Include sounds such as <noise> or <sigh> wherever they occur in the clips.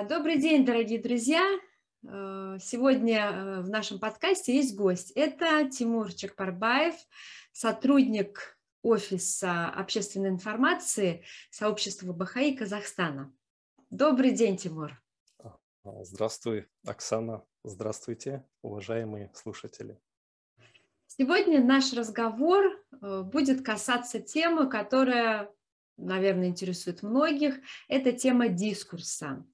А, добрый день, дорогие друзья! Э, сегодня э, в нашем подкасте есть гость. Это Тимур Чекпарбаев, сотрудник офиса общественной информации сообщества Бахаи Казахстана. Добрый день, Тимур. А, здравствуй, Оксана. Здравствуйте, уважаемые слушатели. Сегодня наш разговор э, будет касаться темы, которая наверное, интересует многих, это тема дискурса.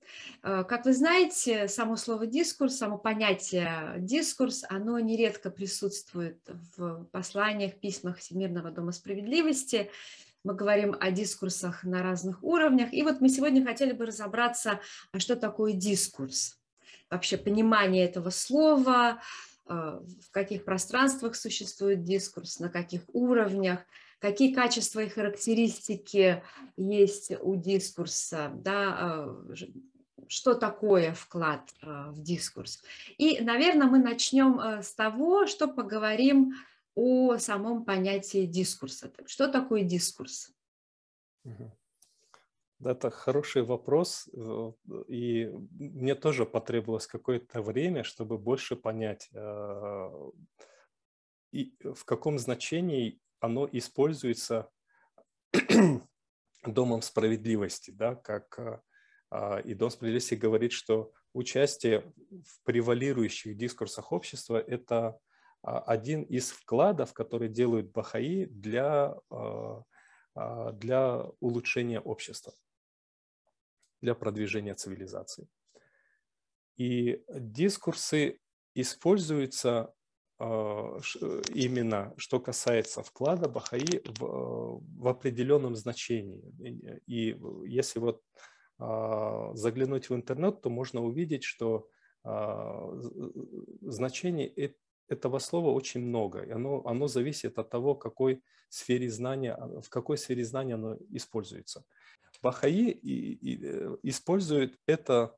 Э, как вы знаете, само слово дискурс, само понятие дискурс, оно нередко присутствует в посланиях, письмах Всемирного Дома Справедливости. Мы говорим о дискурсах на разных уровнях. И вот мы сегодня хотели бы разобраться, а что такое дискурс. Вообще понимание этого слова, э, в каких пространствах существует дискурс, на каких уровнях – какие качества и характеристики есть у дискурса, да, а, что такое вклад а, в дискурс. И, наверное, мы начнем э, с того, что поговорим о самом понятии дискурса. Что такое дискурс? Это хороший вопрос, э, и мне тоже потребовалось какое-то время, чтобы больше понять, э, в каком значении оно используется <clears throat> Домом справедливости, да, как а, а, и Дом справедливости говорит, что участие в превалирующих дискурсах общества – это а, один из вкладов, которые делают Бахаи для, для улучшения общества, для продвижения цивилизации. И дискурсы используются именно что касается вклада Бахаи в, э, в определенном значении. И если вот а, заглянуть в интернет, то можно увидеть, что а, значений этого слова очень много. И оно, оно зависит от того, какой сфере знания, в какой сфере знания оно используется. Бахаи э, используют это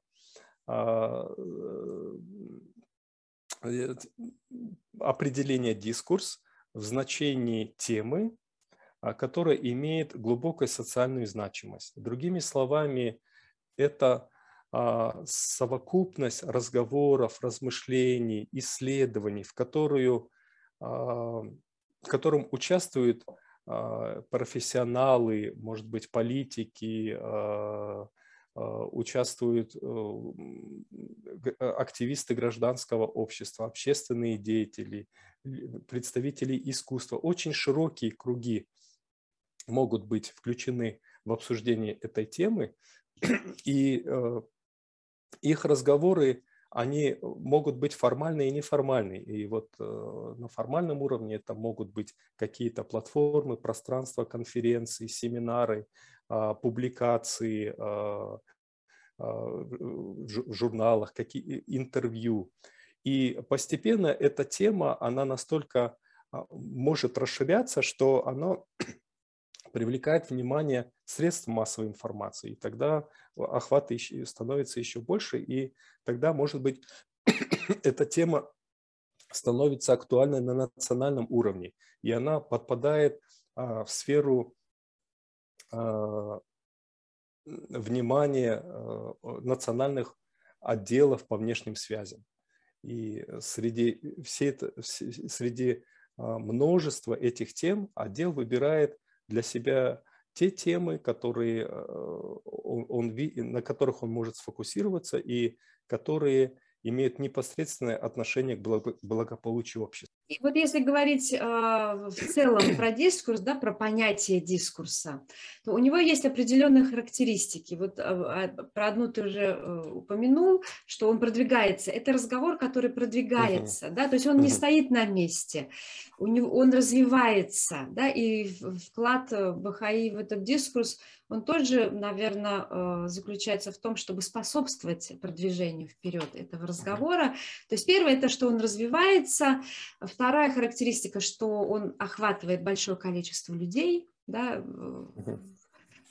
определение дискурс в значении темы, а, которая имеет глубокую социальную значимость. Другими словами, это а, совокупность разговоров, размышлений, исследований, в, которую, а, в котором участвуют профессионалы, может быть, политики, участвуют э, активисты гражданского общества, общественные деятели, представители искусства. Очень широкие круги могут быть включены в обсуждение этой темы, <clears throat> и э, их разговоры, они могут быть формальные и неформальные. И вот э, на формальном уровне это могут быть какие-то платформы, пространства, конференции, семинары, а, публикации а, в журналах, какие интервью. И постепенно эта тема, она настолько может расширяться, что она <clears throat> привлекает внимание средств массовой информации. И тогда охват становится еще больше, и тогда, может быть, <clears throat> эта тема становится актуальной на национальном уровне, и она подпадает в сферу Э, внимание э, национальных отделов по внешним связям. И среди, всей это, среди а, множества этих тем отдел выбирает для себя те темы, которые э, он, он, на которых он может сфокусироваться и которые имеют непосредственное отношение к благополучию общества. И вот если говорить э, в целом про дискурс, да, про понятие дискурса, то у него есть определенные характеристики. Вот э, про одну ты уже э, упомянул, что он продвигается. Это разговор, который продвигается, uh-huh. да, то есть он uh-huh. не стоит на месте, у него, он развивается, да, и вклад Бахаи в этот дискурс – он тоже, наверное, э, заключается в том, чтобы способствовать продвижению вперед этого разговора. То есть первое – это что он развивается, вторая характеристика, что он охватывает большое количество людей, да,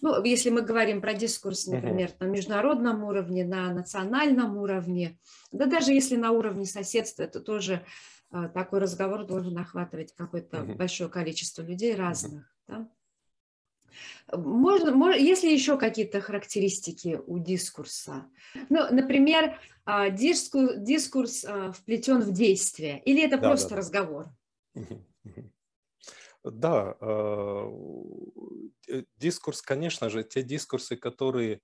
ну, если мы говорим про дискурс, например, на международном уровне, на национальном уровне, да даже если на уровне соседства, это тоже э, такой разговор должен охватывать какое-то большое количество людей разных. Да? Можно, можно, если еще какие-то характеристики у дискурса, ну, например, а, дискурс, дискурс а, вплетен в действие, или это да, просто да. разговор? Да, а, э, дискурс, конечно же, те дискурсы, которые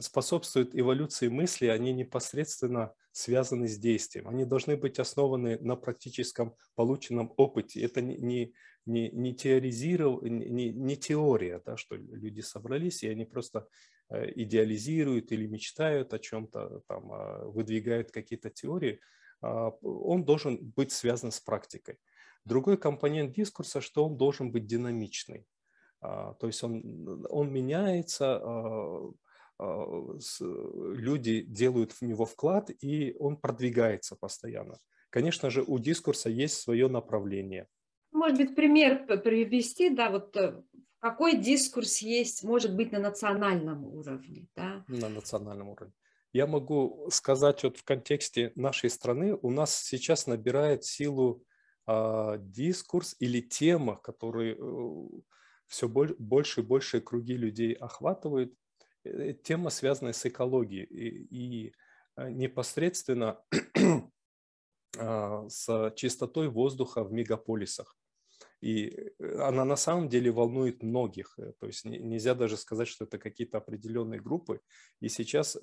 способствуют эволюции мысли, они непосредственно связаны с действием. Они должны быть основаны на практическом полученном опыте. Это не, не, не, теоризиров... не, не теория, да, что люди собрались, и они просто э, идеализируют или мечтают о чем-то, там, а, выдвигают какие-то теории. А, он должен быть связан с практикой. Другой компонент дискурса, что он должен быть динамичный. А, то есть он, он меняется, люди делают в него вклад, и он продвигается постоянно. Конечно же, у дискурса есть свое направление. Может быть, пример привести, да, вот э, какой дискурс есть, может быть, на национальном уровне, да? На национальном уровне. Я могу сказать вот в контексте нашей страны, у нас сейчас набирает силу э, дискурс или тема, который э, все больше и больше круги людей охватывает, э, тема, связанная с экологией и, и э, непосредственно <clears throat> а, с чистотой воздуха в мегаполисах. И э, она на самом деле волнует многих. То есть нельзя даже сказать, что это какие-то определенные группы. И сейчас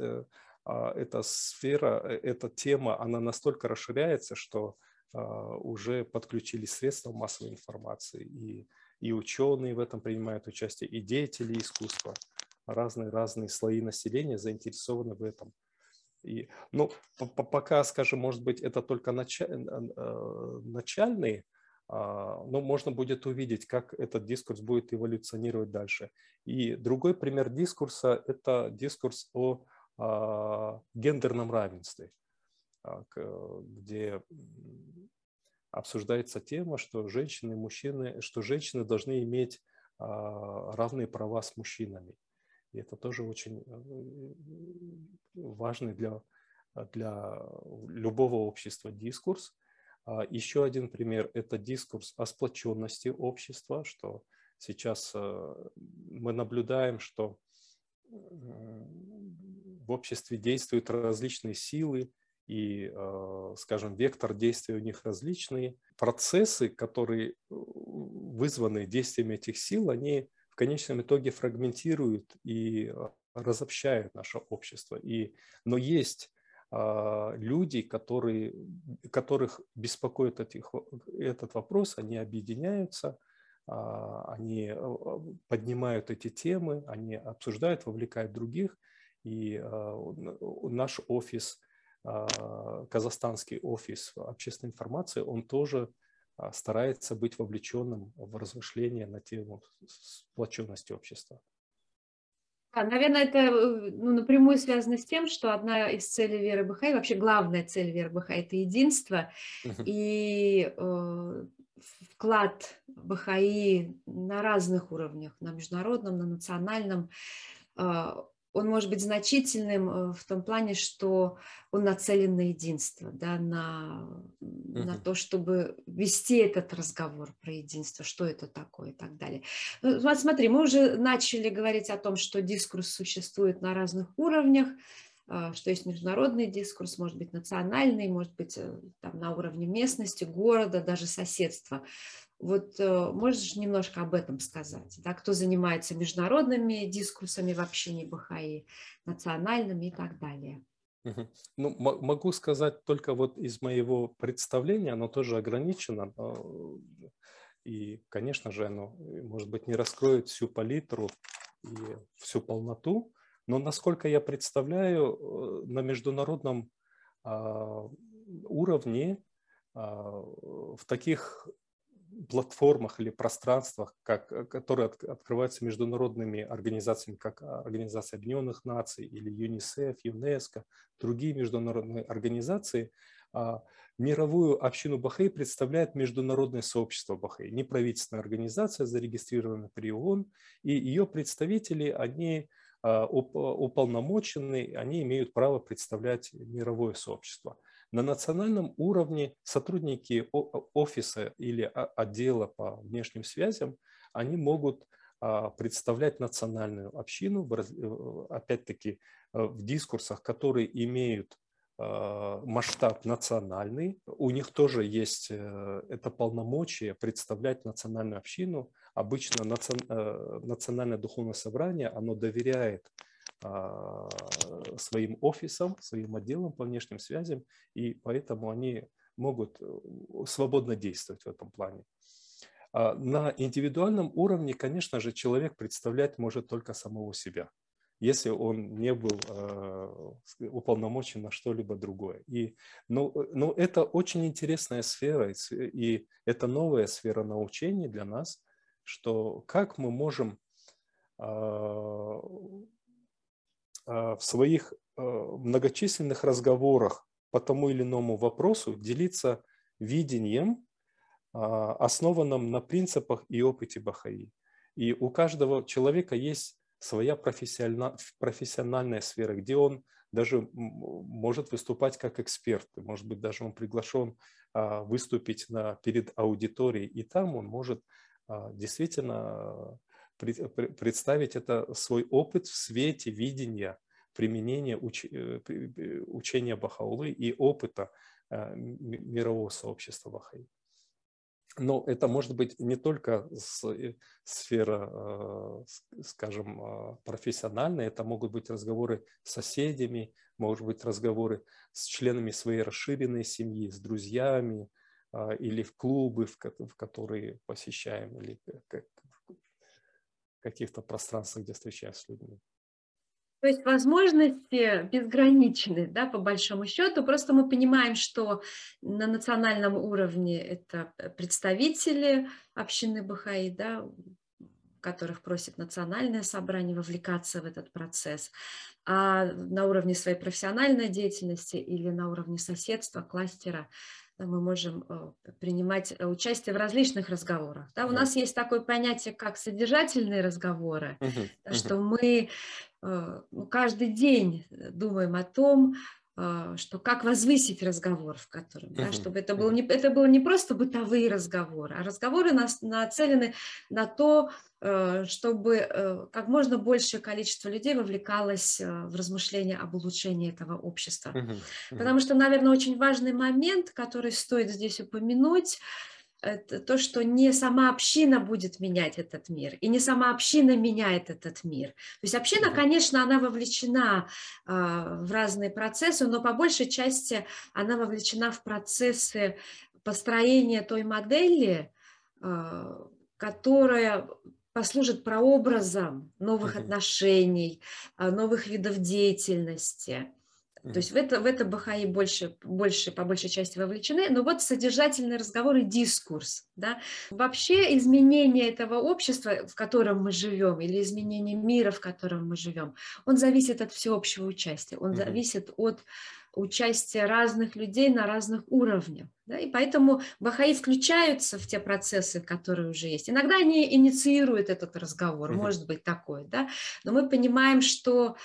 а, эта сфера, эта тема, она настолько расширяется, что а, уже подключились средства массовой информации и и ученые в этом принимают участие, и деятели искусства, разные-разные слои населения заинтересованы в этом. И, ну, пока, скажем, может быть, это только началь, э, начальный, а, но можно будет увидеть, как этот дискурс будет эволюционировать дальше. И другой пример дискурса – это дискурс о а, гендерном равенстве, а, где обсуждается тема, что женщины и мужчины, что женщины должны иметь а, равные права с мужчинами. И это тоже очень э, важный для, для любого общества дискурс. А, еще один пример – это дискурс о сплоченности общества, что сейчас э, мы наблюдаем, что в обществе действуют различные силы, и, э, скажем, вектор действия у них различный. Процессы, которые э, вызваны действиями этих сил, они в конечном итоге фрагментируют и э, разобщают наше общество. И, но есть а, люди, которые, которых беспокоит этих, этот вопрос, они объединяются, а, они поднимают эти темы, они обсуждают, вовлекают других. И наш офис казахстанский офис общественной информации, он тоже а, старается быть вовлеченным в размышления на тему сплоченности общества. наверное, это э, ну, напрямую связано с тем, что одна из целей веры Бахаи, вообще главная цель веры Бахаи – это единство. И э, вклад Бахаи на разных уровнях, на международном, на национальном, э, он может быть значительным э, в том плане, что он нацелен на единство, да, на, uh-huh. на то, чтобы вести этот разговор про единство, что это такое и так далее. Ну, вот смотри, мы уже начали говорить о том, что дискурс существует на разных уровнях, что есть международный дискурс, может быть национальный, может быть э, там, на уровне местности, города, даже соседства. Вот э, можешь немножко об этом сказать? Да? Кто занимается международными дискурсами в общении Бахаи, национальными и так далее? Ну, могу сказать только вот из моего представления, оно тоже ограничено. И, конечно же, оно, может быть, не раскроет всю палитру и всю полноту, но, насколько я представляю, э, на международном а, уровне а, в таких платформах или пространствах, как, э, которые от, открываются международными организациями, как а, Организация Объединенных Наций или ЮНИСЕФ, ЮНЕСКО, другие международные организации, мировую общину Бахей представляет международное сообщество Бахей, неправительственная организация, зарегистрированная при ООН, и ее представители, они уполномоченные, они имеют право представлять мировое сообщество. На национальном уровне сотрудники офиса или отдела по внешним связям, они могут а, представлять национальную общину, опять-таки, э, в дискурсах, которые имеют а, масштаб национальный. У них тоже есть э, это полномочие представлять национальную общину. Обычно национальное духовное собрание, оно доверяет а, своим офисам, своим отделам по внешним связям, и поэтому они могут э, свободно действовать в этом плане. А на индивидуальном уровне, конечно же, человек представлять может только самого себя, если он не был э, уполномочен на что-либо другое. И, ну, э, ну, это очень интересная сфера, и это новая сфера научения для нас, что как мы можем а, а, в своих многочисленных разговорах по тому или иному вопросу делиться видением, основанным на принципах и опыте Бахаи. И у каждого человека есть своя профессиональная сфера, где он даже может выступать как эксперт, может быть, даже он приглашен выступить на, перед аудиторией, и там он может действительно представить это свой опыт в свете видения применения уч, э, учения Бахаулы и опыта э, мирового сообщества Бахаи. Но это может быть не только э, сфера, скажем, профессиональная, это могут быть разговоры с соседями, может быть разговоры с членами своей расширенной семьи, с друзьями или в клубы, в которые посещаем, или каких-то пространствах, где встречаемся с людьми. То есть возможности безграничны, да, по большому счету. Просто мы понимаем, что на национальном уровне это представители общины Бахаи, да, которых просит национальное собрание вовлекаться в этот процесс, а на уровне своей профессиональной деятельности или на уровне соседства, кластера мы можем э, принимать э, участие в различных разговорах. Да, у да. нас есть такое понятие, как содержательные разговоры, uh-huh. что мы э, ну, каждый день думаем о том, что как возвысить разговор, в котором, да, чтобы это было, не, это было не просто бытовые разговоры, а разговоры нас, нацелены на то, э, чтобы э, как можно большее количество людей вовлекалось э, в размышления об улучшении этого общества. Потому что, наверное, очень важный момент, который стоит здесь упомянуть, это то, что не сама община будет менять этот мир, и не сама община меняет этот мир. То есть община, конечно, она вовлечена э, в разные процессы, но по большей части она вовлечена в процессы построения той модели, э, которая послужит прообразом новых отношений, новых видов деятельности. То есть в это, в это Бахаи больше, больше, по большей части вовлечены. Но вот содержательный разговор и дискурс. Да? Вообще изменение этого общества, в котором мы живем, или изменение мира, в котором мы живем, он зависит от всеобщего участия, он mm-hmm. зависит от участия разных людей на разных уровнях. Да? И поэтому Бахаи включаются в те процессы, которые уже есть. Иногда они инициируют этот разговор, mm-hmm. может быть такое, да? но мы понимаем, что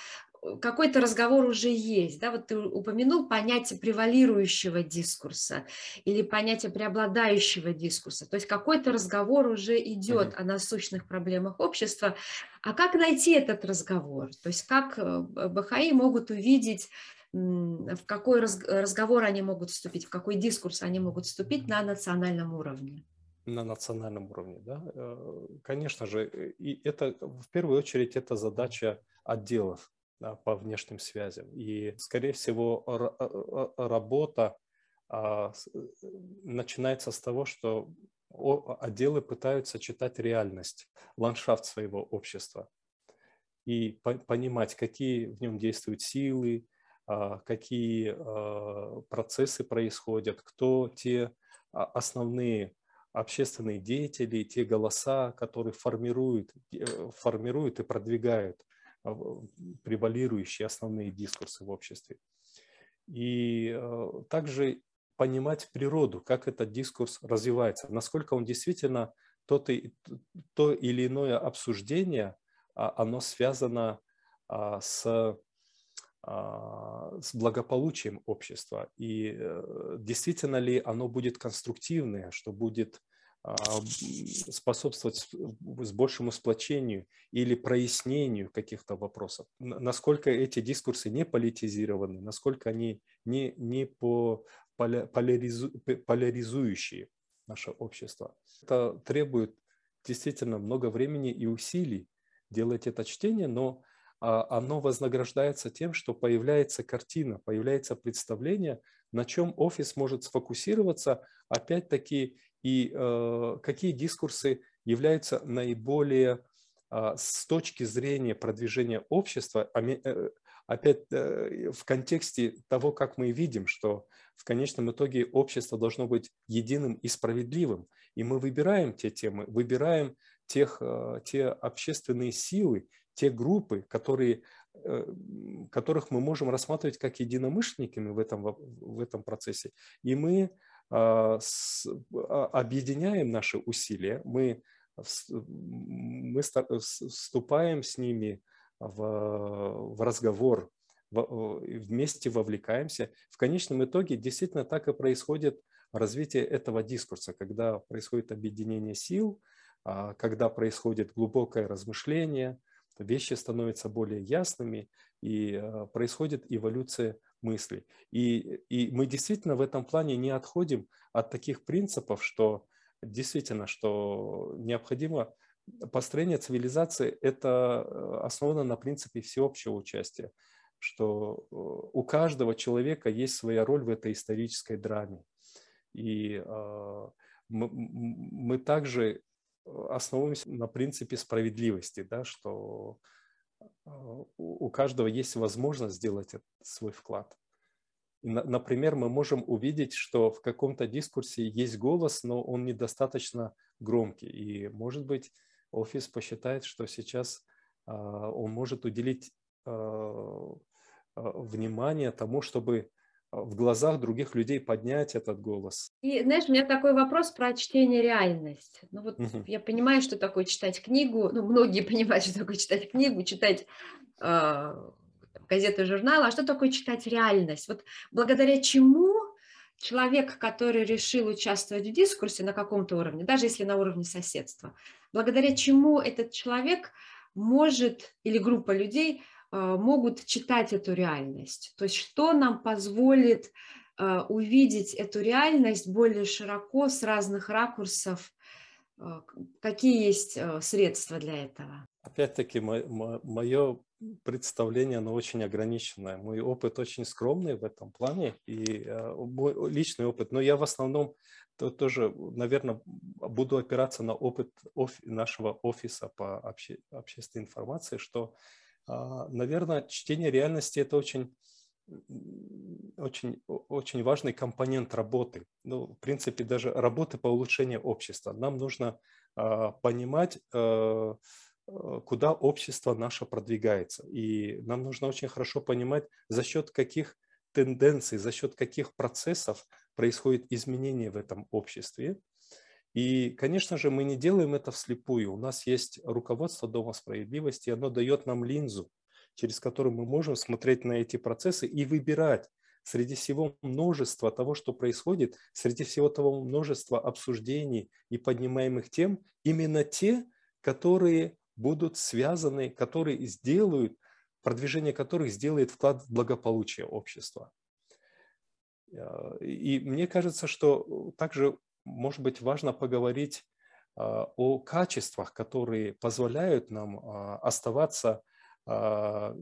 какой-то разговор уже есть. Да? Вот ты упомянул понятие превалирующего дискурса или понятие преобладающего дискурса. То есть какой-то разговор уже идет mm-hmm. о насущных проблемах общества. А как найти этот разговор? То есть как э, БХИ могут увидеть в какой разговор они могут вступить, в какой дискурс они могут вступить на национальном уровне? На национальном уровне, да, э, конечно же, и это в первую очередь это задача отделов по внешним связям. И, скорее всего, работа а, э, начинается с того, что отделы пытаются читать реальность, ландшафт своего общества и понимать, какие в нем действуют силы, а, какие а, процессы происходят, кто те основные общественные деятели, те голоса, которые формируют, э, формируют и продвигают а, превалирующие основные дискурсы в обществе. И э, также понимать природу, как этот дискурс развивается, насколько он действительно то, то или иное обсуждение, а, оно связано с с благополучием общества и э, действительно ли оно будет конструктивное, что будет способствовать с большему сплочению или прояснению каких-то вопросов. Насколько эти дискурсы не политизированы, насколько они не, не по поляризу, поляризующие наше общество. Это требует действительно много времени и усилий делать это чтение, но а, оно вознаграждается тем, что появляется картина, появляется представление, на чем офис может сфокусироваться, опять-таки, и э, какие дискурсы являются наиболее э, с точки зрения продвижения общества, э, опять э, в контексте того, как мы видим, что в конечном итоге общество должно быть единым и справедливым. И мы выбираем те темы, выбираем тех, э, те общественные силы, те группы, которые, э, которых мы можем рассматривать как единомышленниками в этом, в этом процессе. И мы а, а, объединяем наши усилия, мы, мы вступаем с ними в, в разговор, вместе вовлекаемся. В конечном итоге действительно так и происходит развитие этого дискурса, когда происходит объединение сил, а, когда происходит глубокое размышление, вещи становятся более ясными и а, происходит эволюция мыслей. И, и мы действительно в этом плане не отходим от таких принципов, что действительно, что необходимо построение цивилизации – это э, основано на принципе всеобщего участия, что э, у каждого человека есть своя роль в этой исторической драме. И э, мы, мы также основываемся на принципе справедливости, да, что у каждого есть возможность сделать свой вклад. Например, мы можем увидеть, что в каком-то дискурсе есть голос, но он недостаточно громкий. И, может быть, офис посчитает, что сейчас он может уделить внимание тому, чтобы в глазах других людей поднять этот голос. И знаешь, у меня такой вопрос про чтение реальность. Ну вот угу. я понимаю, что такое читать книгу, ну многие <laughs> понимают, что такое читать книгу, читать э, газеты, журналы, а что такое читать реальность? Вот благодаря чему человек, который решил участвовать в дискурсе на каком-то уровне, даже если на уровне соседства, благодаря чему этот человек может или группа людей могут читать эту реальность. То есть что нам позволит а, увидеть эту реальность более широко, с разных ракурсов, а, какие есть средства для этого? Опять-таки, мое представление, оно очень ограниченное. Мой опыт очень скромный в этом плане, и мой личный опыт, но я в основном то тоже, наверное, буду опираться на опыт нашего офиса по обще, общественной информации, что а, наверное, чтение реальности – это очень, очень, очень важный компонент работы. Ну, в принципе, даже работы по улучшению общества. Нам нужно а, понимать, э, э, куда общество наше продвигается. И нам нужно очень хорошо понимать, за счет каких тенденций, за счет каких процессов происходит изменение в этом обществе. И, конечно же, мы не делаем это вслепую. У нас есть руководство Дома справедливости, и оно дает нам линзу, через которую мы можем смотреть на эти процессы и выбирать среди всего множества того, что происходит, среди всего того множества обсуждений и поднимаемых тем, именно те, которые будут связаны, которые сделают, продвижение которых сделает вклад в благополучие общества. Э, и мне кажется, что также может быть, важно поговорить а, о качествах, которые позволяют нам а, оставаться, а,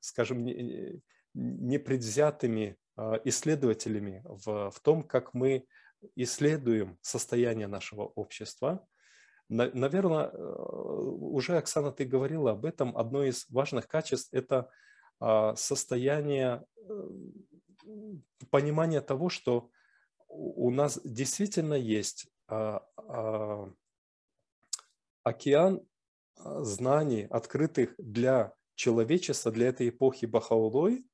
скажем, непредвзятыми исследователями в, том, как мы исследуем состояние нашего общества. Наверное, уже, Оксана, ты говорила об этом. Одно из важных качеств – это состояние понимания того, что у нас действительно есть а, а, океан а, знаний, открытых для человечества, для этой эпохи Бахаулой.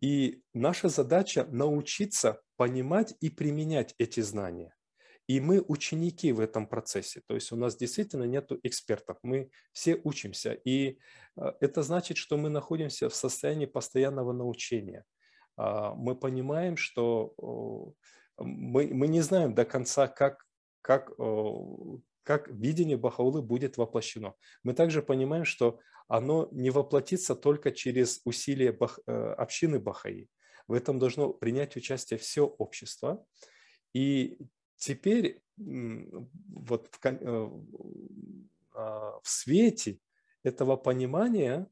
И наша задача научиться понимать и применять эти знания. И мы ученики в этом процессе. То есть у нас действительно нет экспертов. Мы все учимся. И это значит, что мы находимся в состоянии постоянного научения. А, мы понимаем, что мы, мы не знаем до конца, как, как, как видение Бахаулы будет воплощено. Мы также понимаем, что оно не воплотится только через усилия бах, э, общины Бахаи. В этом должно принять участие все общество. И теперь вот в, э, а, в свете этого понимания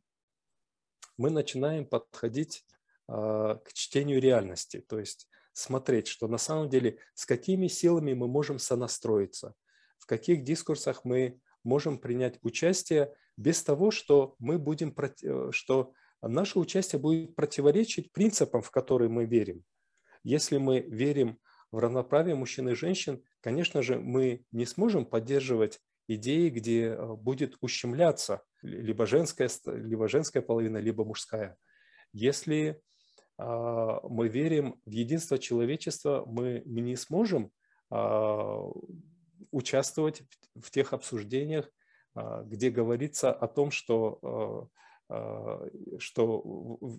мы начинаем подходить к чтению реальности, то есть смотреть, что на самом деле с какими силами мы можем сонастроиться, в каких дискурсах мы можем принять участие без того, что мы будем, э, что наше участие будет противоречить принципам, в которые мы верим. Если мы верим в равноправие мужчин и женщин, конечно же, мы не сможем поддерживать идеи, где э, будет ущемляться либо женская, либо женская половина, либо мужская. Если а, мы верим в единство человечества, мы не сможем а, участвовать в тех обсуждениях, а, где говорится о том, что, что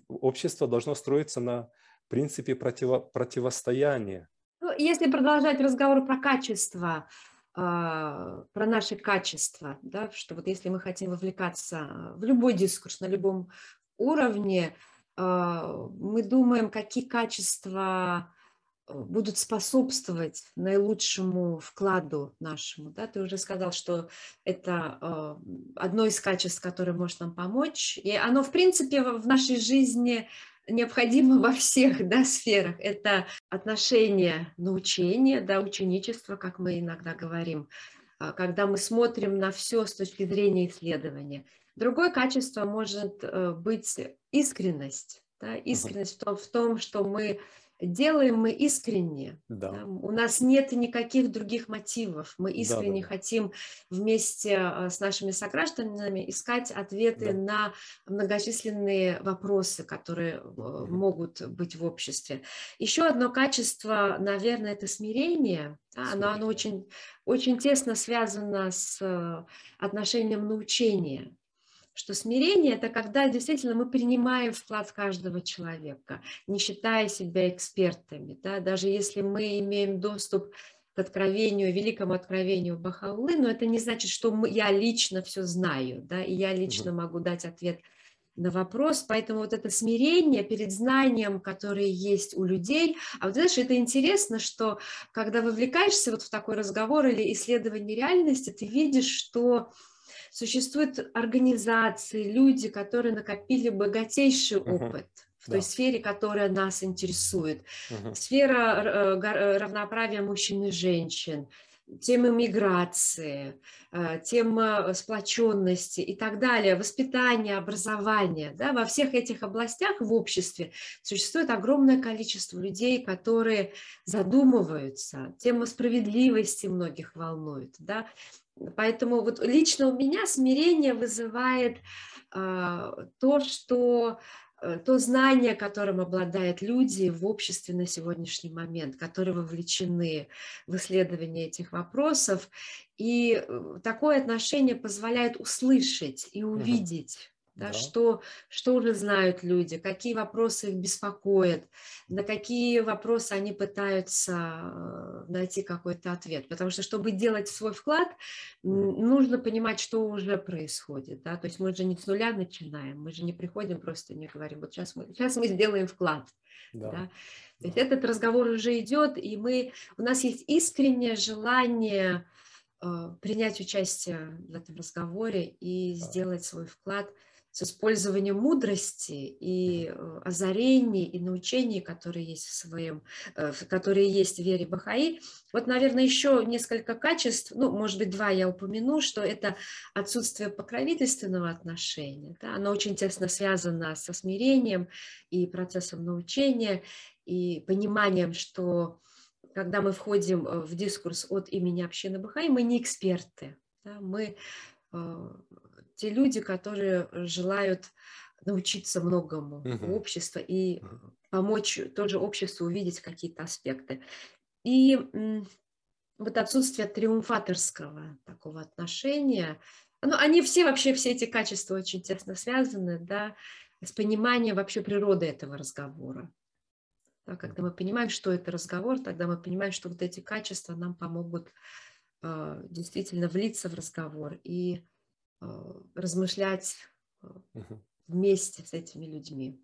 общество должно строиться на принципе противо, противостояния. Ну, если продолжать разговор про качество, про наши качества, да, что вот если мы хотим вовлекаться в любой дискурс на любом уровне, а, мы думаем, какие качества э, будут способствовать наилучшему вкладу нашему. Да? Ты уже сказал, что это а, одно из качеств, которое может нам помочь. И оно, в принципе, в нашей жизни необходимо <laughs> во всех да, сферах. Это отношение научения, да, ученичество, как мы иногда говорим, а, когда мы смотрим на все с точки зрения исследования – Другое качество может э, быть искренность. Да? Искренность uh-huh. в, том, что мы делаем, мы искренне. Да. Да? У нас нет никаких других мотивов. Мы искренне да, да, хотим вместе э, с нашими согражданами искать ответы да. на многочисленные вопросы, которые uh-huh. могут быть в обществе. Еще одно качество, наверное, это смирение. Да? Оно, оно очень, очень тесно связано с отношением научения что смирение – это когда действительно мы принимаем вклад каждого человека, не считая себя экспертами. Да? Даже если мы имеем доступ к откровению, великому откровению Бахаулы, но это не значит, что мы, я лично все знаю, да, и я лично могу дать ответ на вопрос. Поэтому вот это смирение перед знанием, которое есть у людей. А вот знаешь, это интересно, что когда вовлекаешься вот в такой разговор или исследование реальности, ты видишь, что Существуют организации, люди, которые накопили богатейший опыт в той да. сфере, которая нас интересует. Угу. Сфера э, э, равноправия мужчин и женщин, тема миграции, э, тема сплоченности и так далее, воспитание, образование. Да, во всех этих областях в обществе существует огромное количество людей, которые задумываются. Тема справедливости многих волнует. Да? Поэтому вот лично у меня смирение вызывает э, то, что э, то знание, которым обладают люди в обществе на сегодняшний момент, которые вовлечены в исследование этих вопросов. И э, такое отношение позволяет услышать и увидеть да, да. Что, что уже знают люди, какие вопросы их беспокоят, на какие вопросы они пытаются э, найти какой-то ответ. Потому что, чтобы делать свой вклад, нужно понимать, что уже происходит. Да? То есть мы же не с нуля начинаем, мы же не приходим просто не говорим, вот сейчас мы, сейчас мы сделаем вклад. Да. Да? То есть этот разговор уже идет, и мы, у нас есть искреннее желание э, принять участие в этом разговоре и сделать свой вклад – с использованием мудрости и э, озарений и научений, которые есть в своем, э, которые есть в вере Бахаи. Вот, наверное, еще несколько качеств, ну, может быть, два я упомяну, что это отсутствие покровительственного отношения. Да, оно очень тесно связано со смирением и процессом научения, и пониманием, что когда мы входим э, в дискурс от имени общины Бахаи, мы не эксперты. Да, мы те люди, которые желают научиться многому у общества и помочь тоже обществу увидеть какие-то аспекты. И вот отсутствие триумфаторского такого отношения. Ну, они все вообще, все эти качества очень тесно связаны, да, с пониманием вообще природы этого разговора. Да, когда мы понимаем, что это разговор, тогда мы понимаем, что вот эти качества нам помогут э, действительно влиться в разговор и размышлять э, вместе с этими людьми.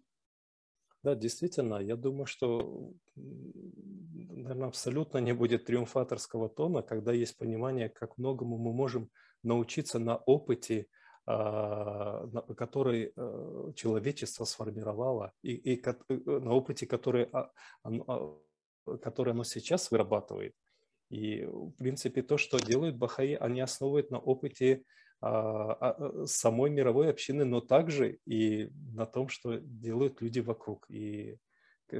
Да, действительно, я думаю, что, наверное, абсолютно не будет триумфаторского тона, когда есть понимание, как многому мы можем научиться на опыте, а, который э, человечество сформировало, и, и э, на опыте, который, а, который оно сейчас вырабатывает. И, в принципе, то, что делают Бахаи, они основывают на опыте а, а, самой мировой общины, но также и на том, что делают люди вокруг. И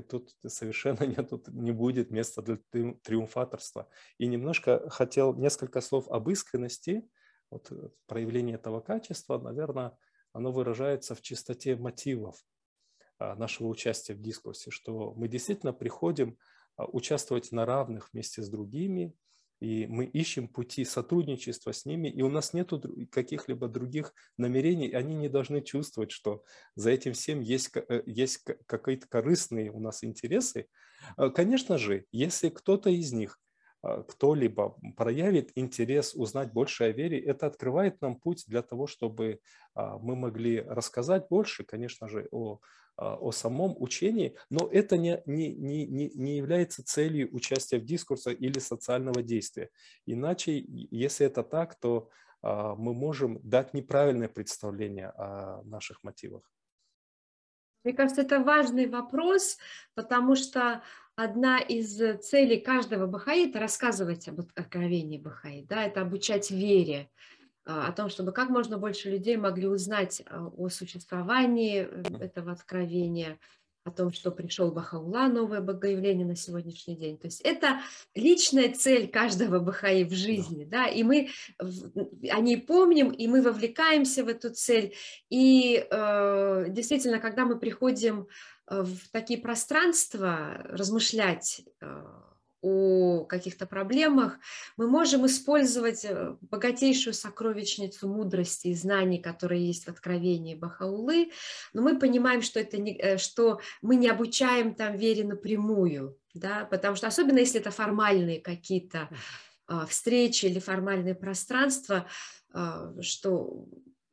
тут совершенно <laughs> нет, тут не будет места для триумфаторства. И немножко хотел несколько слов об искренности. Вот э, проявление этого качества, наверное, оно выражается в чистоте мотивов а, нашего участия в дискурсе, что мы действительно приходим участвовать на равных вместе с другими, и мы ищем пути сотрудничества с ними, и у нас нет каких-либо других намерений, они не должны чувствовать, что за этим всем есть, э, есть какие-то корыстные у нас интересы. А, конечно же, если кто-то из них а, кто-либо проявит интерес узнать больше о вере, это открывает нам путь для того, чтобы а, мы могли рассказать больше, конечно же, о о самом учении, но это не, не, не, не является целью участия в дискурсе или социального действия. Иначе, если это так, то а, мы можем дать неправильное представление о наших мотивах. Мне кажется, это важный вопрос, потому что одна из целей каждого Бахаи – это рассказывать об откровении Бахаи, да, это обучать вере. А, о том, чтобы как можно больше людей могли узнать а, о существовании э, этого откровения, о том, что пришел Бахаула, новое богоявление на сегодняшний день. То есть это личная цель каждого Бахаи в жизни, да, и мы о ней помним, и мы вовлекаемся в эту цель. И э, действительно, когда мы приходим э, в такие пространства размышлять э, о каких-то проблемах, мы можем использовать э, богатейшую сокровищницу мудрости и знаний, которые есть в Откровении Бахаулы, но мы понимаем, что, это не, э, что мы не обучаем там вере напрямую, да, потому что особенно если это формальные какие-то а, встречи или формальные пространства, а, что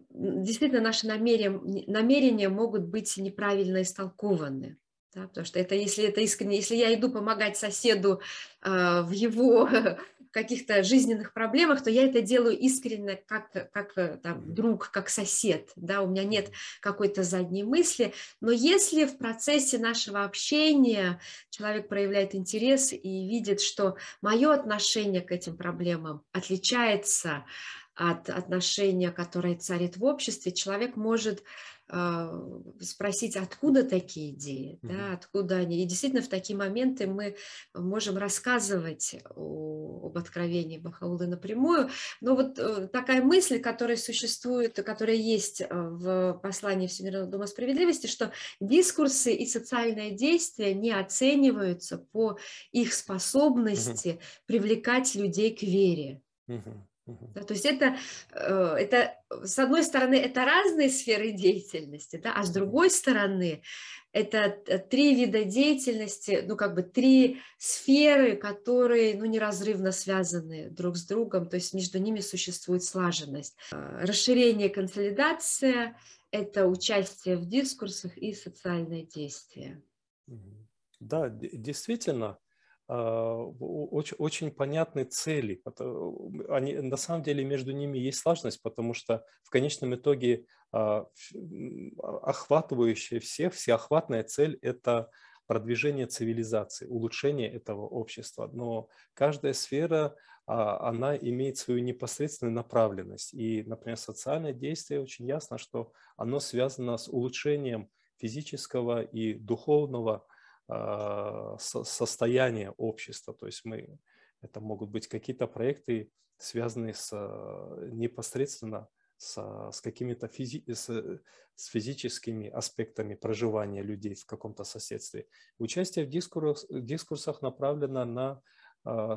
действительно наши намерения, намерения могут быть неправильно истолкованы. Да, потому что это, если это искренне, если я иду помогать соседу э, в его <laughs> каких-то жизненных проблемах, то я это делаю искренне как, как э, там, друг, как сосед, да, у меня нет какой-то задней мысли, но если в процессе нашего общения человек проявляет интерес и видит, что мое отношение к этим проблемам отличается от отношения, которое царит в обществе, человек может спросить, откуда такие идеи, mm-hmm. да, откуда они. И действительно в такие моменты мы можем рассказывать о, об откровении Бахаулы напрямую. Но вот э, такая мысль, которая существует, которая есть э, в послании Всемирного Дома Справедливости, что дискурсы и социальные действия не оцениваются по их способности mm-hmm. привлекать людей к вере. Mm-hmm. Да, то есть это, э, это, с одной стороны, это разные сферы деятельности, да, а с другой стороны, это три вида деятельности, ну, как бы три сферы, которые, ну, неразрывно связаны друг с другом, то есть между ними существует слаженность. Э, расширение, консолидация – это участие в дискурсах и социальное действие. Да, действительно, очень, очень понятны цели. Они, на самом деле между ними есть сложность, потому что в конечном итоге а, охватывающая всех, всеохватная цель – это продвижение цивилизации, улучшение этого общества. Но каждая сфера, а, она имеет свою непосредственную направленность. И, например, социальное действие очень ясно, что оно связано с улучшением физического и духовного а, состояние общества. То есть мы, это могут быть какие-то проекты, связанные с, непосредственно с, с какими-то физи, с, с физическими аспектами проживания людей в каком-то соседстве. Участие в дискурсах, дискурсах направлено на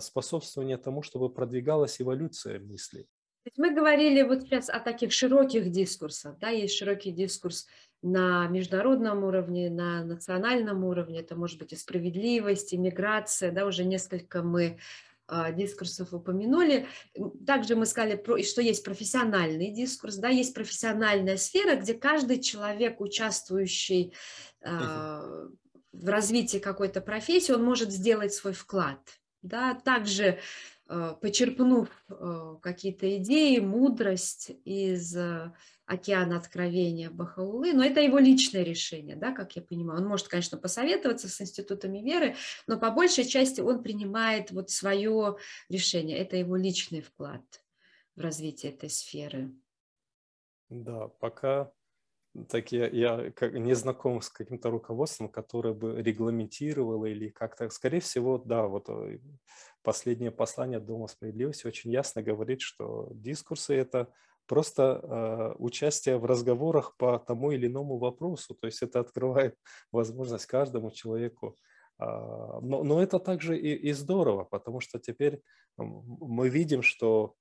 способствование тому, чтобы продвигалась эволюция мыслей. Мы говорили вот сейчас о таких широких дискурсах. Да? Есть широкий дискурс на международном уровне, на национальном уровне. Это может быть и справедливость, и миграция. Да? Уже несколько мы а, дискурсов упомянули. Также мы сказали, что есть профессиональный дискурс, да, есть профессиональная сфера, где каждый человек, участвующий а, в развитии какой-то профессии, он может сделать свой вклад. Да. Также а, почерпнув какие-то идеи, мудрость из океана откровения Бахаулы, но это его личное решение, да, как я понимаю. Он может, конечно, посоветоваться с институтами веры, но по большей части он принимает вот свое решение. Это его личный вклад в развитие этой сферы. Да, пока так я, я как, не знаком с каким-то руководством, которое бы регламентировало или как-то, скорее всего, да, вот э, последнее послание Дома справедливости очень ясно говорит, что дискурсы – это просто э, участие в разговорах по тому или иному вопросу. То есть это открывает <laughs> возможность каждому человеку. Э, но, но это также и, и здорово, потому что теперь мы видим, что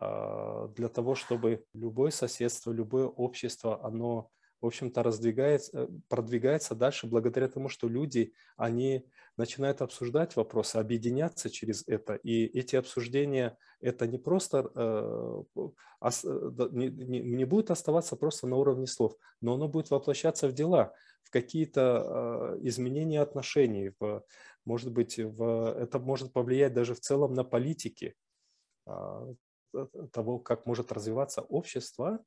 э, для того, чтобы любое соседство, любое общество, оно в общем-то, раздвигается, э, продвигается дальше благодаря тому, что люди, они начинают обсуждать вопросы, объединяться через это. И эти обсуждения, это не просто, э, э не, будет оставаться просто на уровне слов, но оно будет воплощаться в дела, в какие-то изменения отношений, в, может быть, в, это может повлиять даже в целом на политики э, того, как может развиваться общество,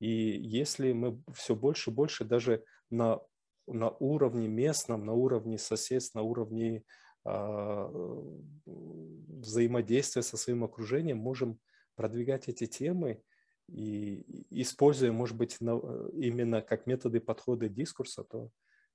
и если мы все больше и больше даже на, на уровне местном, на уровне соседств, на уровне э, взаимодействия со своим окружением можем продвигать эти темы и используя, может быть, на, именно как методы подхода дискурса, то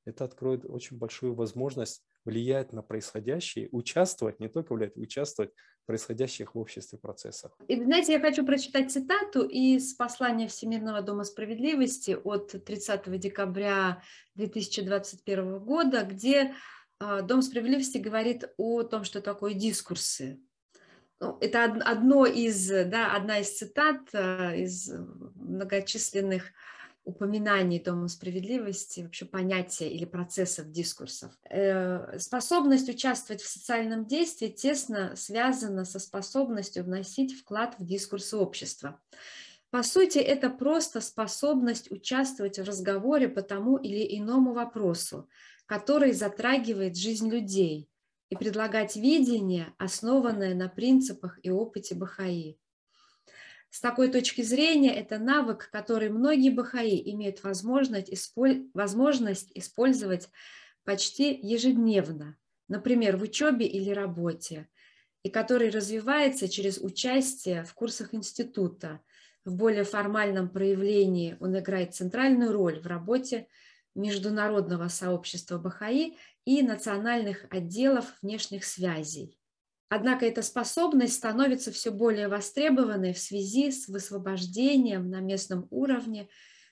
это откроет очень большую возможность влиять на происходящее, участвовать, не только влиять, участвовать происходящих в обществе процессах. И, знаете, я хочу прочитать цитату из послания Всемирного Дома справедливости от 30 декабря 2021 года, где а, Дом справедливости говорит о том, что такое дискурсы. Ну, это одно из, да, одна из цитат а, из многочисленных упоминаний Дома справедливости, вообще понятия или процессов дискурсов. Э, способность участвовать в социальном действии тесно связана со способностью вносить вклад в дискурс общества. По сути, это просто способность участвовать в разговоре по тому или иному вопросу, который затрагивает жизнь людей, и предлагать видение, основанное на принципах и опыте Бахаи. С такой точки зрения это навык, который многие бахаи имеют возможность, возможность использовать почти ежедневно, например, в учебе или работе, и который развивается через участие в курсах института. В более формальном проявлении он играет центральную роль в работе международного сообщества Бахаи и национальных отделов внешних связей. Однако эта способность становится все более востребованной в связи с высвобождением на местном уровне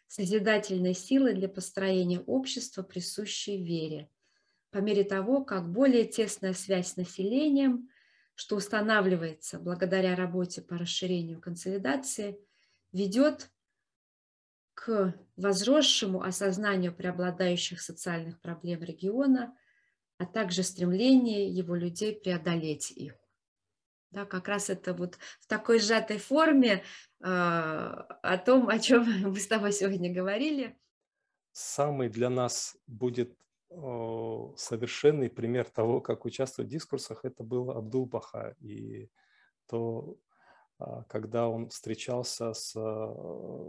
созидательной силы для построения общества, присущей вере. По мере того, как более тесная связь с населением, что устанавливается благодаря работе по расширению консолидации, ведет к возросшему осознанию преобладающих социальных проблем региона – а также стремление его людей преодолеть их. Да, как раз это вот в такой сжатой форме э, о том, о чем <laughs> мы с тобой сегодня говорили. Самый для нас будет э, совершенный пример того, как участвовать в дискурсах, это был Абдул-Баха. И то, э, когда он встречался с,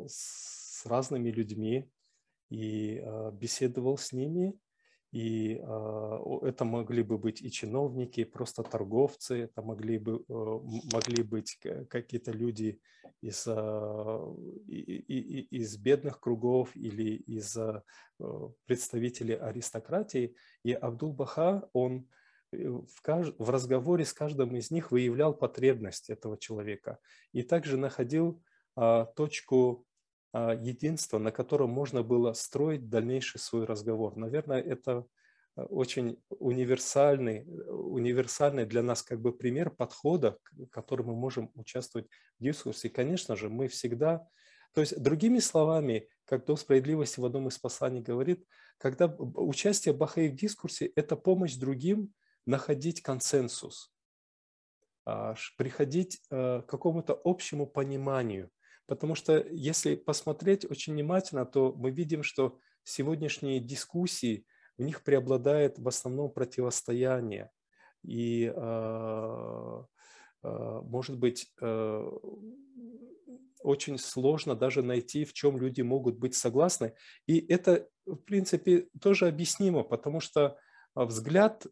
с разными людьми и э, беседовал с ними, и э, это могли бы быть и чиновники, и просто торговцы, это могли, бы, э, могли быть какие-то люди из, э, из бедных кругов или из представителей аристократии. И Абдул-Баха, он в, разговоре с каждым из них выявлял потребность этого человека и также находил точку единство, на котором можно было строить дальнейший свой разговор. Наверное, это очень универсальный, универсальный для нас как бы пример подхода, который мы можем участвовать в дискурсе. И, конечно же, мы всегда, то есть другими словами, как до справедливости в одном из посланий говорит, когда участие Бахаи в дискурсе – это помощь другим находить консенсус, а, приходить э, к какому-то общему пониманию. Потому что если посмотреть очень внимательно, то мы видим, что сегодняшние дискуссии, в них преобладает в основном противостояние. И, а, а, может быть, э, очень сложно даже найти, в чем люди могут быть согласны. И это, в принципе, тоже объяснимо, потому что взгляд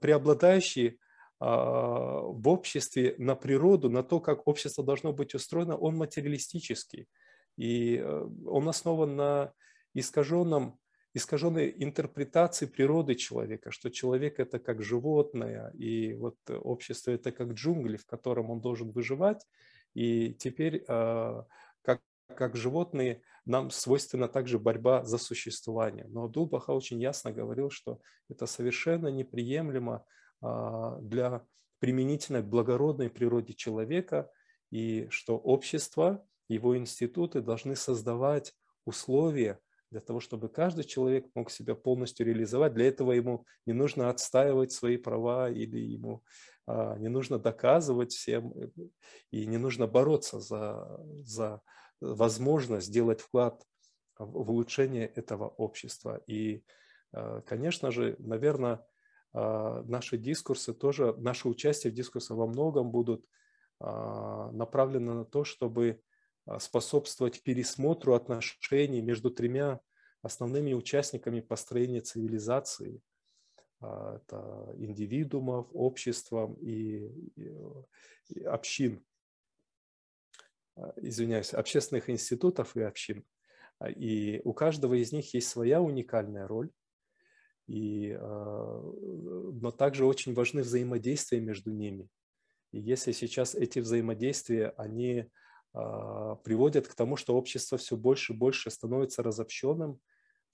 преобладающий а, в обществе на природу, на то, как общество должно быть устроено, он материалистический. И э, он основан на искаженном, искаженной интерпретации природы человека, что человек это как животное, и вот общество это как джунгли, в котором он должен выживать. И теперь, а, как, как животные, нам свойственна также борьба за существование. Но Дулбаха очень ясно говорил, что это совершенно неприемлемо а, для применительно к благородной природе человека, и что общество, его институты должны создавать условия для того, чтобы каждый человек мог себя полностью реализовать. Для этого ему не нужно отстаивать свои права или ему а, не нужно доказывать всем и не нужно бороться за, за возможность сделать вклад в улучшение этого общества. И, а, конечно же, наверное, а, наши дискурсы тоже, наше участие в дискурсах во многом будут а, направлены на то, чтобы а, способствовать пересмотру отношений между тремя основными участниками построения цивилизации. Это индивидуумов, обществом и, и общин. Извиняюсь, общественных институтов и общин. И у каждого из них есть своя уникальная роль. И, а, но также очень важны взаимодействия между ними. И если сейчас эти взаимодействия, они а, приводят к тому, что общество все больше и больше становится разобщенным,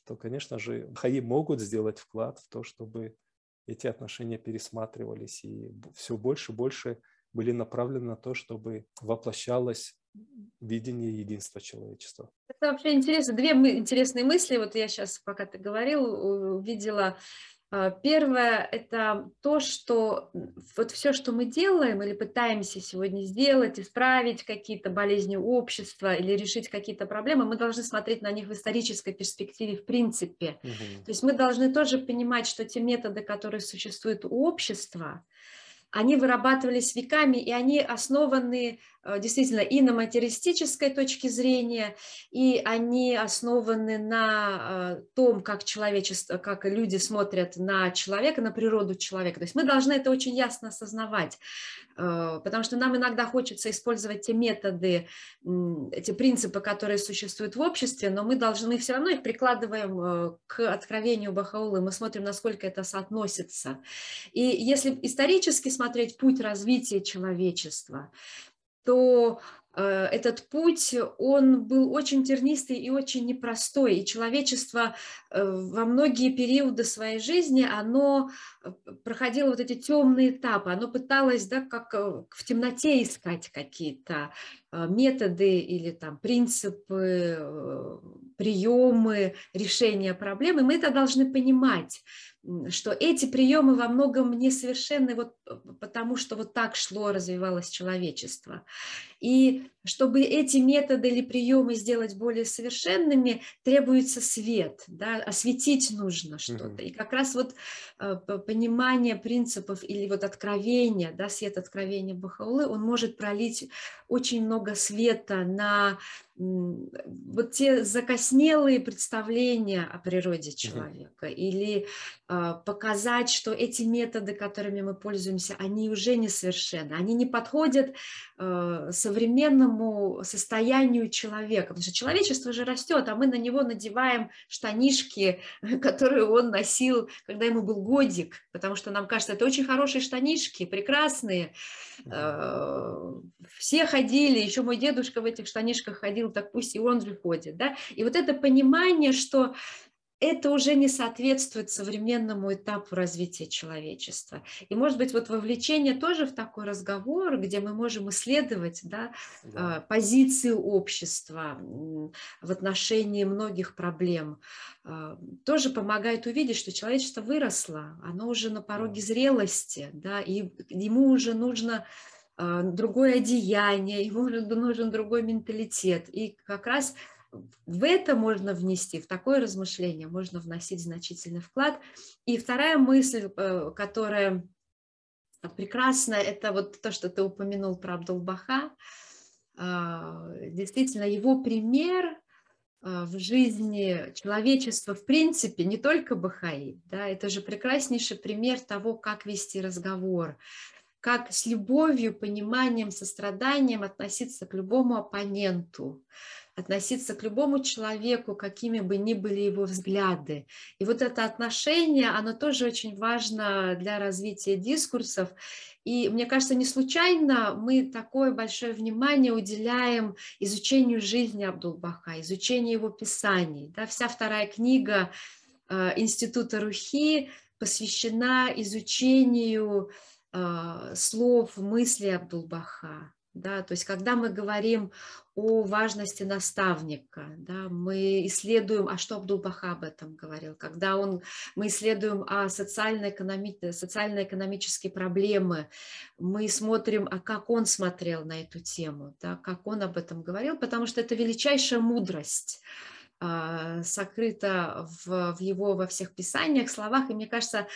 то, конечно же, хаи могут сделать вклад в то, чтобы эти отношения пересматривались и все больше и больше были направлены на то, чтобы воплощалось видение единства человечества. Это вообще интересно. Две интересные мысли. Вот я сейчас, пока ты говорил, увидела. А, первое – это то, что вот все, что мы делаем или пытаемся сегодня сделать, исправить какие-то болезни общества или решить какие-то проблемы, мы должны смотреть на них в исторической перспективе в принципе. Угу. То есть мы должны тоже понимать, что те методы, которые существуют у общества, они вырабатывались веками, и они основаны действительно и на материалистической точке зрения, и они основаны на э, том, как человечество, как люди смотрят на человека, на природу человека. То есть мы должны это очень ясно осознавать, э, потому что нам иногда хочется использовать те методы, эти принципы, которые существуют в обществе, но мы должны, все равно их прикладываем к откровению Бахаулы, мы смотрим, насколько это соотносится. И если исторически смотреть путь развития человечества, то э, этот путь, он был очень тернистый и очень непростой, и человечество э, во многие периоды своей жизни, оно э, проходило вот эти темные этапы, оно пыталось, да, как в темноте искать какие-то методы или там принципы, приемы решения проблемы, мы это должны понимать, что эти приемы во многом несовершенны вот потому, что вот так шло, развивалось человечество. И чтобы эти методы или приемы сделать более совершенными, требуется свет, да, осветить нужно что-то. Mm-hmm. И как раз вот э, понимание принципов или вот откровения, да, свет откровения Бахаулы, он может пролить очень много света на вот те закоснелые представления о природе человека mm-hmm. или э, показать, что эти методы, которыми мы пользуемся, они уже несовершенны, они не подходят э, современному состоянию человека, потому что человечество же растет, а мы на него надеваем штанишки, <laughs> которые он носил, когда ему был годик, потому что нам кажется, это очень хорошие штанишки, прекрасные, э, все ходили, еще мой дедушка в этих штанишках ходил, так пусть и он же ходит, да, и вот это понимание, что это уже не соответствует современному этапу развития человечества. И, может быть, вот вовлечение тоже в такой разговор, где мы можем исследовать да, да. А, позиции общества в отношении многих проблем, а, тоже помогает увидеть, что человечество выросло, оно уже на пороге зрелости, да, и ему уже нужно другое одеяние, ему нужен другой менталитет. И как раз в это можно внести, в такое размышление можно вносить значительный вклад. И вторая мысль, э, которая прекрасная, это вот то, что ты упомянул про Абдулбаха. А, действительно, его пример в жизни человечества в принципе, не только Бахаи, да, это же прекраснейший пример того, как вести разговор, как с любовью, пониманием, состраданием относиться к любому оппоненту, относиться к любому человеку, какими бы ни были его взгляды. И вот это отношение, оно тоже очень важно для развития дискурсов. И мне кажется, не случайно мы такое большое внимание уделяем изучению жизни Абдулбаха, изучению его писаний. Да, вся вторая книга э, Института Рухи посвящена изучению слов, мыслей Абдулбаха. Да, то есть, когда мы говорим о важности наставника, да, мы исследуем, а что Абдул-Баха об этом говорил, когда он, мы исследуем о социально-экономи, социально-экономические проблемы, мы смотрим, а как он смотрел на эту тему, да, как он об этом говорил, потому что это величайшая мудрость а, сокрыта в, в его во всех писаниях, словах, и мне кажется, а,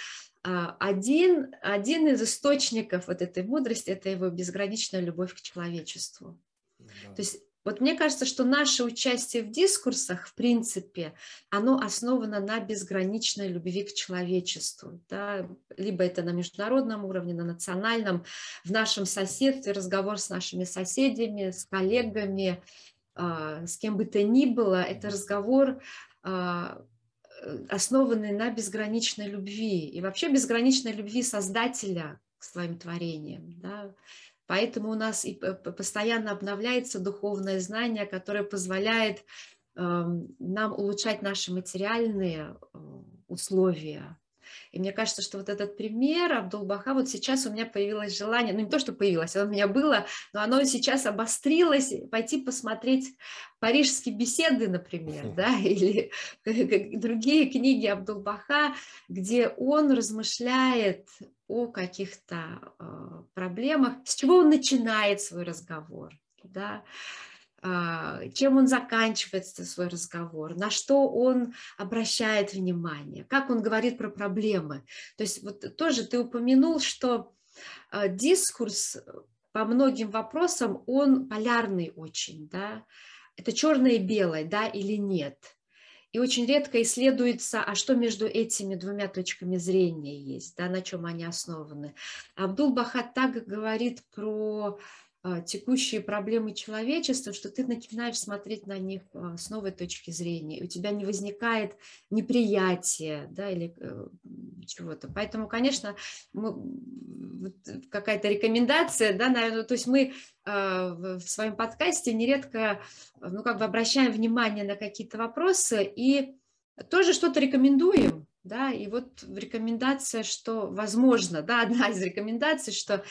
один, один из источников вот этой мудрости – это его безграничная любовь к человечеству. Да. То есть вот мне кажется, что наше участие в дискурсах, в принципе, оно основано на безграничной любви к человечеству. Да? Либо это на международном уровне, на национальном, в нашем соседстве, разговор с нашими соседями, с коллегами, а, с кем бы то ни было. Это разговор Э, основанный на безграничной любви и вообще безграничной любви Создателя к своим творениям. Да? Поэтому у нас и постоянно обновляется духовное знание, которое позволяет эм, нам улучшать наши материальные э, условия, и мне кажется, что вот этот пример Абдулбаха, вот сейчас у меня появилось желание, ну не то, что появилось, оно у меня было, но оно сейчас обострилось, пойти посмотреть парижские беседы, например, да, <laughs> или другие книги Абдулбаха, где он размышляет о каких-то э, проблемах, с чего он начинает свой разговор, да, а, чем он заканчивает свой разговор, на что он обращает внимание, как он говорит про проблемы. То есть вот тоже ты упомянул, что а, дискурс по многим вопросам, он полярный очень, да, это черное и белое, да или нет. И очень редко исследуется, а что между этими двумя точками зрения есть, да, на чем они основаны. Абдул Бахат так говорит про а, текущие проблемы человечества, что ты начинаешь смотреть на них а, с новой точки зрения, у тебя не возникает неприятия да, или э, чего-то. Поэтому, конечно, какая-то рекомендация, да, наверное, то есть мы а, в своем подкасте нередко ну, как бы обращаем внимание на какие-то вопросы и тоже что-то рекомендуем, да, и вот рекомендация, что возможно, да, одна из рекомендаций, что а,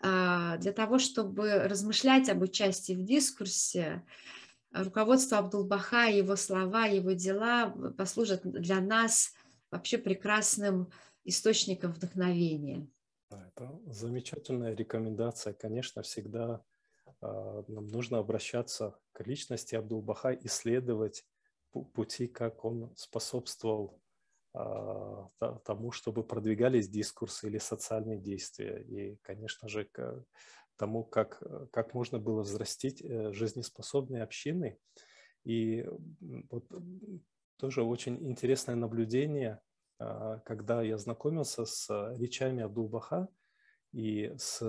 для того, чтобы размышлять об участии в дискурсе, руководство Абдулбаха, его слова, его дела послужат для нас вообще прекрасным источником вдохновения. Это замечательная рекомендация. Конечно, всегда э, нам нужно обращаться к личности Абдулбаха, исследовать пути, как он способствовал а, тому, чтобы продвигались дискурсы или социальные действия. И, конечно же, к тому, как, как можно было взрастить э, жизнеспособные общины. И вот тоже очень интересное наблюдение, а, когда я знакомился с речами Абдулбаха и с,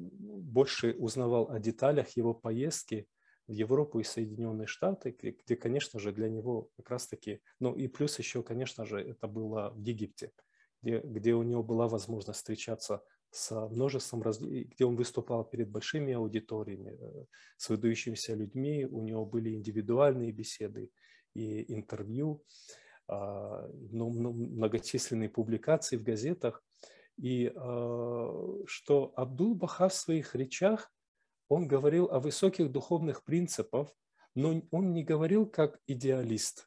больше узнавал о деталях его поездки – в Европу и Соединенные Штаты, где, конечно же, для него как раз-таки, ну и плюс еще, конечно же, это было в Египте, где, где у него была возможность встречаться с множеством, где он выступал перед большими аудиториями, э, с выдающимися людьми, у него были индивидуальные беседы и интервью. ну, многочисленные публикации в газетах, и что Абдул-Баха в своих речах, он говорил о высоких духовных принципах, но он не говорил как идеалист,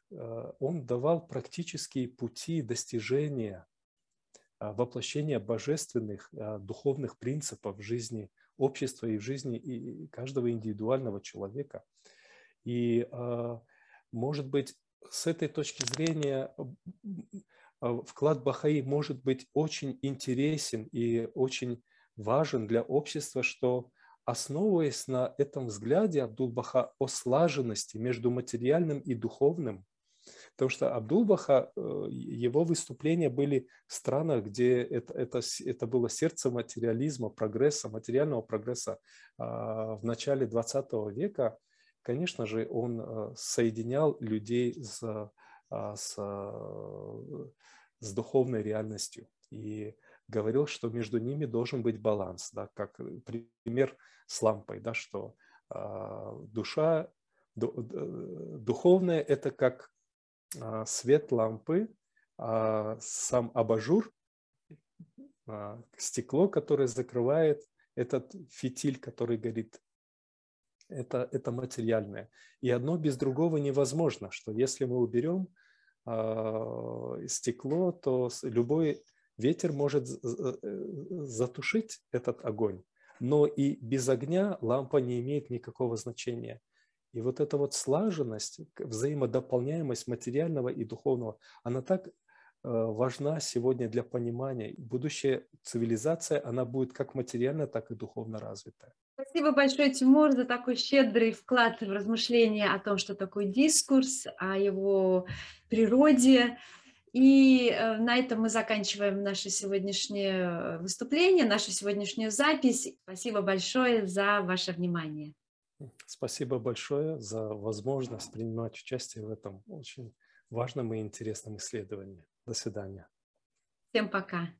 он давал практические пути достижения воплощения божественных духовных принципов в жизни общества и в жизни каждого индивидуального человека. И, может быть, с этой точки зрения вклад Бахаи может быть очень интересен и очень важен для общества, что основываясь на этом взгляде Абдул-Баха о слаженности между материальным и духовным, Потому что Абдул-Баха, э, его выступления были в странах, где это, это, это было сердце материализма, прогресса, материального прогресса а, в начале 20 века. Конечно же, он э, соединял людей с, а, с, с духовной реальностью и говорил, что между ними должен быть баланс, да, как пример с лампой, да, что а, душа духовная – это как а, свет лампы, а, сам абажур, а, стекло, которое закрывает этот фитиль, который горит. Это, это материальное. И одно без другого невозможно, что если мы уберем стекло, то любой ветер может затушить этот огонь. Но и без огня лампа не имеет никакого значения. И вот эта вот слаженность, взаимодополняемость материального и духовного, она так э, важна сегодня для понимания. Будущая цивилизация, она будет как материально, так и духовно развитая. Спасибо большое, Тимур, за такой щедрый вклад в размышления о том, что такое дискурс, о его природе. И э, на этом мы заканчиваем наше сегодняшнее выступление, нашу сегодняшнюю запись. Спасибо большое за ваше внимание. Спасибо большое за возможность принимать участие в этом очень важном и интересном исследовании. До свидания. Всем пока.